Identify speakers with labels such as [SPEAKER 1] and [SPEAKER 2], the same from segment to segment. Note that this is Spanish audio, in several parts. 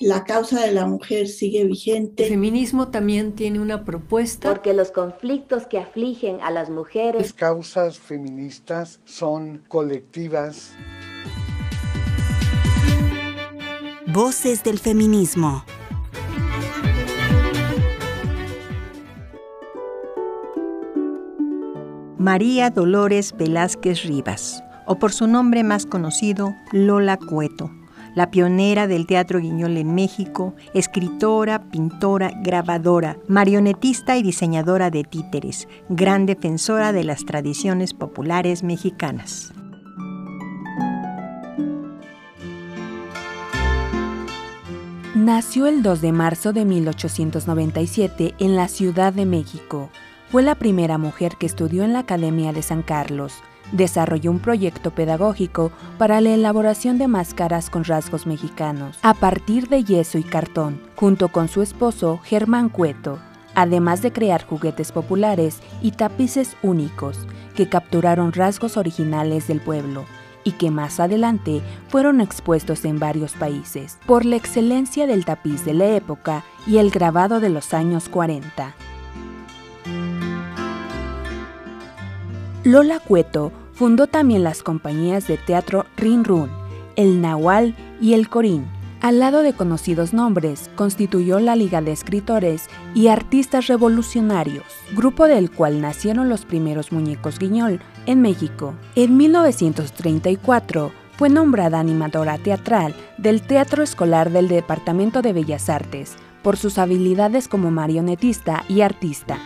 [SPEAKER 1] la causa de la mujer sigue vigente.
[SPEAKER 2] El feminismo también tiene una propuesta.
[SPEAKER 3] Porque los conflictos que afligen a las mujeres.
[SPEAKER 4] Las causas feministas son colectivas.
[SPEAKER 5] Voces del feminismo.
[SPEAKER 6] María Dolores Velázquez Rivas, o por su nombre más conocido, Lola Cueto, la pionera del teatro guiñol en México, escritora, pintora, grabadora, marionetista y diseñadora de títeres, gran defensora de las tradiciones populares mexicanas.
[SPEAKER 7] Nació el 2 de marzo de 1897 en la Ciudad de México. Fue la primera mujer que estudió en la Academia de San Carlos. Desarrolló un proyecto pedagógico para la elaboración de máscaras con rasgos mexicanos, a partir de yeso y cartón, junto con su esposo Germán Cueto, además de crear juguetes populares y tapices únicos que capturaron rasgos originales del pueblo y que más adelante fueron expuestos en varios países, por la excelencia del tapiz de la época y el grabado de los años 40. Lola Cueto fundó también las compañías de teatro Rin Run, El Nahual y El Corín. Al lado de conocidos nombres, constituyó la Liga de Escritores y Artistas Revolucionarios, grupo del cual nacieron los primeros muñecos guiñol en México. En 1934 fue nombrada animadora teatral del Teatro Escolar del Departamento de Bellas Artes por sus habilidades como marionetista y artista.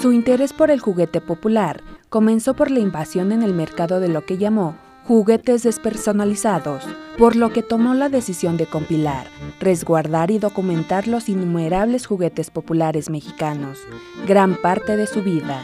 [SPEAKER 7] Su interés por el juguete popular comenzó por la invasión en el mercado de lo que llamó juguetes despersonalizados, por lo que tomó la decisión de compilar, resguardar y documentar los innumerables juguetes populares mexicanos, gran parte de su vida.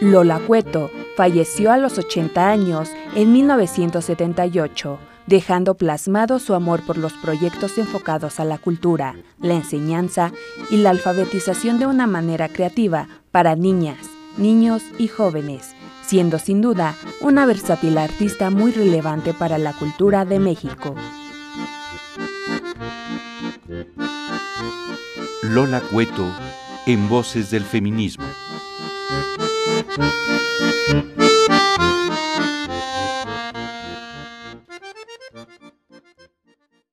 [SPEAKER 7] Lola Cueto falleció a los 80 años en 1978 dejando plasmado su amor por los proyectos enfocados a la cultura, la enseñanza y la alfabetización de una manera creativa para niñas, niños y jóvenes, siendo sin duda una versátil artista muy relevante para la cultura de México.
[SPEAKER 8] Lola Cueto en Voces del Feminismo.